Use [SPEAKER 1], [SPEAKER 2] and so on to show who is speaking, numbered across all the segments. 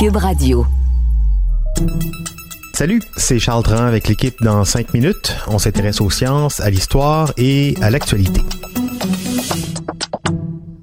[SPEAKER 1] Cube Radio.
[SPEAKER 2] Salut, c'est Charles Tran avec l'équipe dans 5 minutes. On s'intéresse aux sciences, à l'histoire et à l'actualité.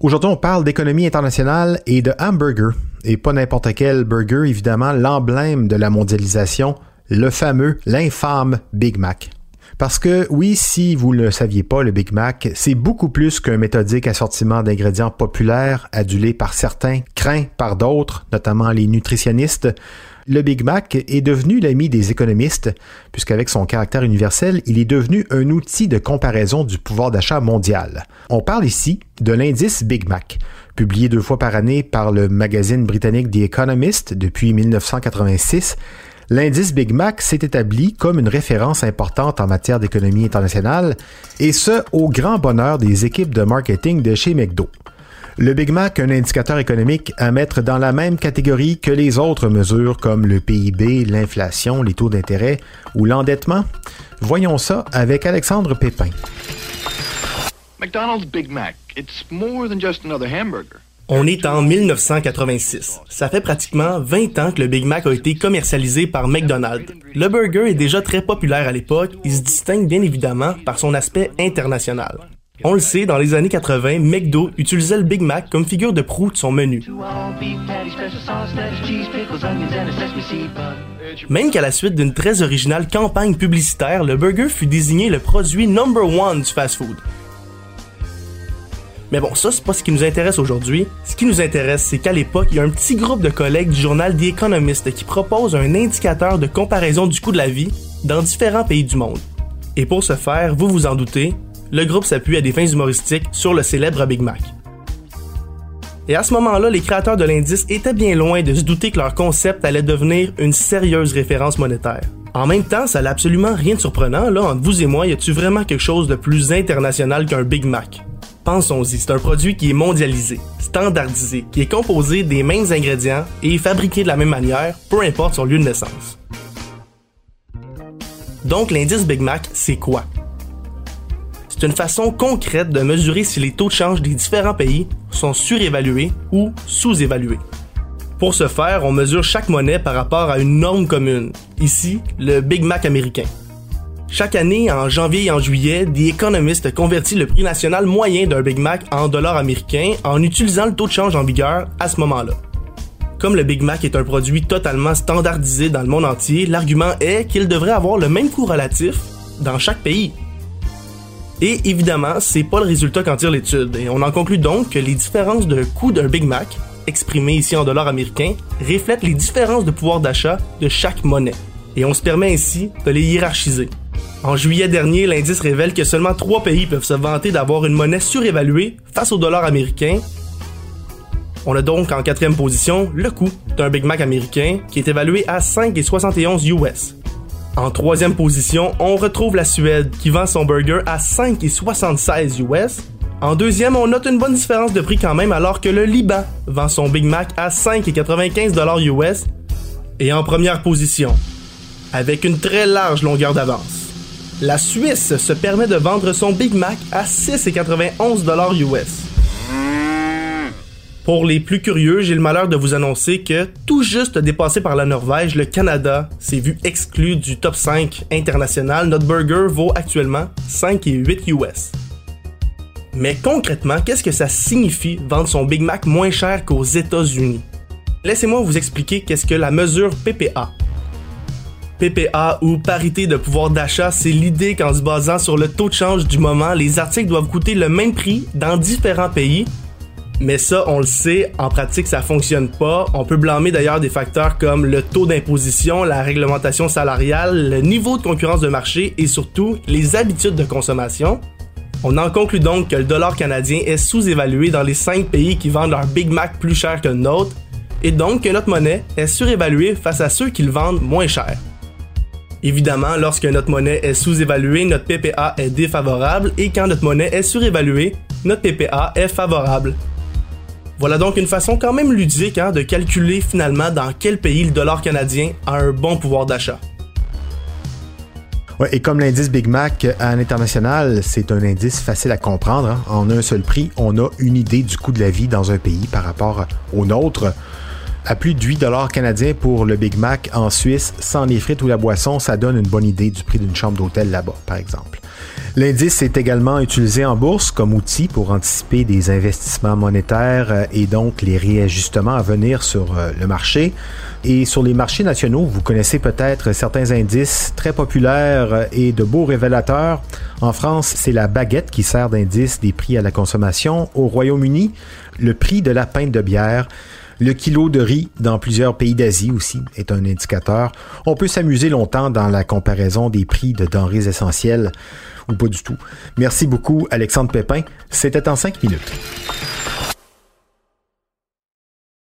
[SPEAKER 2] Aujourd'hui, on parle d'économie internationale et de hamburger. Et pas n'importe quel burger, évidemment, l'emblème de la mondialisation, le fameux, l'infâme Big Mac. Parce que oui, si vous ne saviez pas, le Big Mac, c'est beaucoup plus qu'un méthodique assortiment d'ingrédients populaires, adulé par certains, craint par d'autres, notamment les nutritionnistes. Le Big Mac est devenu l'ami des économistes, puisqu'avec son caractère universel, il est devenu un outil de comparaison du pouvoir d'achat mondial. On parle ici de l'indice Big Mac, publié deux fois par année par le magazine britannique The Economist depuis 1986 L'indice Big Mac s'est établi comme une référence importante en matière d'économie internationale, et ce, au grand bonheur des équipes de marketing de chez McDo. Le Big Mac, un indicateur économique à mettre dans la même catégorie que les autres mesures comme le PIB, l'inflation, les taux d'intérêt ou l'endettement. Voyons ça avec Alexandre Pépin.
[SPEAKER 3] McDonald's Big Mac, it's more than just another hamburger.
[SPEAKER 4] On est en 1986. Ça fait pratiquement 20 ans que le Big Mac a été commercialisé par McDonald's. Le burger est déjà très populaire à l'époque. Il se distingue bien évidemment par son aspect international. On le sait, dans les années 80, McDo utilisait le Big Mac comme figure de proue de son menu. Même qu'à la suite d'une très originale campagne publicitaire, le burger fut désigné le produit number one du fast-food. Mais bon, ça, c'est pas ce qui nous intéresse aujourd'hui. Ce qui nous intéresse, c'est qu'à l'époque, il y a un petit groupe de collègues du journal The Economist qui propose un indicateur de comparaison du coût de la vie dans différents pays du monde. Et pour ce faire, vous vous en doutez, le groupe s'appuie à des fins humoristiques sur le célèbre Big Mac. Et à ce moment-là, les créateurs de l'indice étaient bien loin de se douter que leur concept allait devenir une sérieuse référence monétaire. En même temps, ça n'a absolument rien de surprenant, là, entre vous et moi, y a-tu vraiment quelque chose de plus international qu'un Big Mac? Pensons-y, c'est un produit qui est mondialisé, standardisé, qui est composé des mêmes ingrédients et fabriqué de la même manière, peu importe son lieu de naissance. Donc l'indice Big Mac, c'est quoi? C'est une façon concrète de mesurer si les taux de change des différents pays sont surévalués ou sous-évalués. Pour ce faire, on mesure chaque monnaie par rapport à une norme commune, ici le Big Mac américain. Chaque année, en janvier et en juillet, The Economist convertit le prix national moyen d'un Big Mac en dollars américains en utilisant le taux de change en vigueur à ce moment-là. Comme le Big Mac est un produit totalement standardisé dans le monde entier, l'argument est qu'il devrait avoir le même coût relatif dans chaque pays. Et évidemment, c'est pas le résultat qu'en tire l'étude, et on en conclut donc que les différences de coût d'un Big Mac, exprimées ici en dollars américains, reflètent les différences de pouvoir d'achat de chaque monnaie. Et on se permet ainsi de les hiérarchiser. En juillet dernier, l'indice révèle que seulement trois pays peuvent se vanter d'avoir une monnaie surévaluée face au dollar américain. On a donc en quatrième position le coût d'un Big Mac américain qui est évalué à 5,71 US. En troisième position, on retrouve la Suède qui vend son burger à 5,76 US. En deuxième, on note une bonne différence de prix quand même alors que le Liban vend son Big Mac à 5,95 US. Et en première position, avec une très large longueur d'avance, la Suisse se permet de vendre son Big Mac à 6,91 US. Pour les plus curieux, j'ai le malheur de vous annoncer que, tout juste dépassé par la Norvège, le Canada s'est vu exclu du top 5 international. Notre burger vaut actuellement 5,8 US. Mais concrètement, qu'est-ce que ça signifie vendre son Big Mac moins cher qu'aux États-Unis? Laissez-moi vous expliquer qu'est-ce que la mesure PPA, PPA ou parité de pouvoir d'achat, c'est l'idée qu'en se basant sur le taux de change du moment, les articles doivent coûter le même prix dans différents pays. Mais ça, on le sait, en pratique, ça fonctionne pas. On peut blâmer d'ailleurs des facteurs comme le taux d'imposition, la réglementation salariale, le niveau de concurrence de marché et surtout les habitudes de consommation. On en conclut donc que le dollar canadien est sous-évalué dans les 5 pays qui vendent leur Big Mac plus cher que le nôtre et donc que notre monnaie est surévaluée face à ceux qui le vendent moins cher. Évidemment, lorsque notre monnaie est sous-évaluée, notre PPA est défavorable et quand notre monnaie est surévaluée, notre PPA est favorable. Voilà donc une façon quand même ludique hein, de calculer finalement dans quel pays le dollar canadien a un bon pouvoir d'achat.
[SPEAKER 2] Ouais, et comme l'indice Big Mac à l'international, c'est un indice facile à comprendre. hein. En un seul prix, on a une idée du coût de la vie dans un pays par rapport au nôtre. À plus de 8 dollars canadiens pour le Big Mac en Suisse, sans les frites ou la boisson, ça donne une bonne idée du prix d'une chambre d'hôtel là-bas, par exemple. L'indice est également utilisé en bourse comme outil pour anticiper des investissements monétaires euh, et donc les réajustements à venir sur euh, le marché. Et sur les marchés nationaux, vous connaissez peut-être certains indices très populaires euh, et de beaux révélateurs. En France, c'est la baguette qui sert d'indice des prix à la consommation. Au Royaume-Uni, le prix de la pinte de bière. Le kilo de riz dans plusieurs pays d'Asie aussi est un indicateur. On peut s'amuser longtemps dans la comparaison des prix de denrées essentielles ou pas du tout. Merci beaucoup Alexandre Pépin. C'était en 5 minutes.